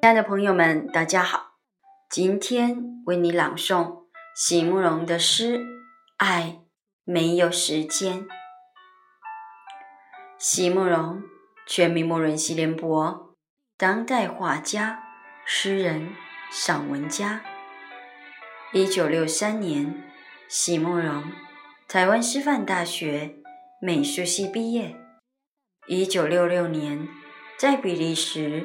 亲爱的朋友们，大家好！今天为你朗诵席慕容的诗《爱没有时间》。席慕容，全名慕容席联博，当代画家、诗人、散文家。一九六三年，席慕容台湾师范大学美术系毕业。一九六六年，在比利时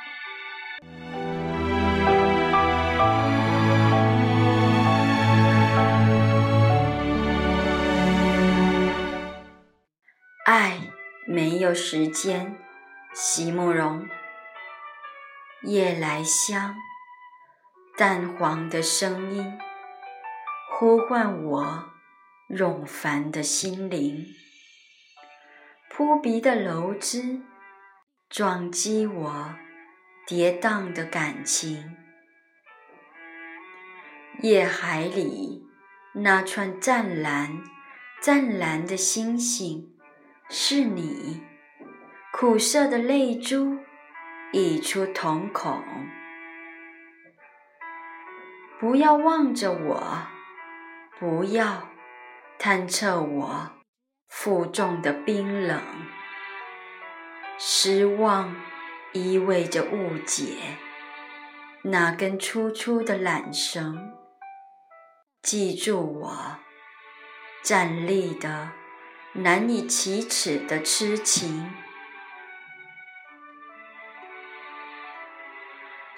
有时间，席慕容。夜来香，淡黄的声音呼唤我冗繁的心灵。扑鼻的楼枝撞击我跌宕的感情。夜海里那串湛蓝、湛蓝的星星。是你，苦涩的泪珠溢出瞳孔。不要望着我，不要探测我负重的冰冷。失望意味着误解。那根粗粗的缆绳，记住我站立的。难以启齿的痴情，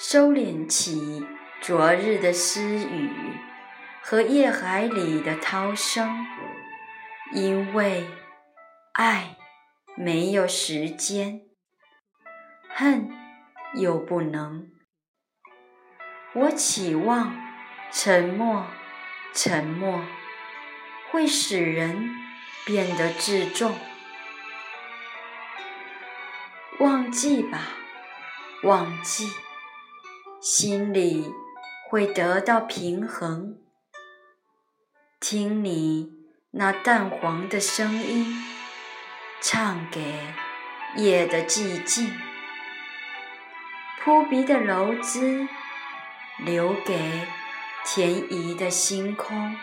收敛起昨日的私语和夜海里的涛声，因为爱没有时间，恨又不能。我期望沉默，沉默会使人。变得自重，忘记吧，忘记，心里会得到平衡。听你那淡黄的声音，唱给夜的寂静，扑鼻的柔枝，留给天移的星空。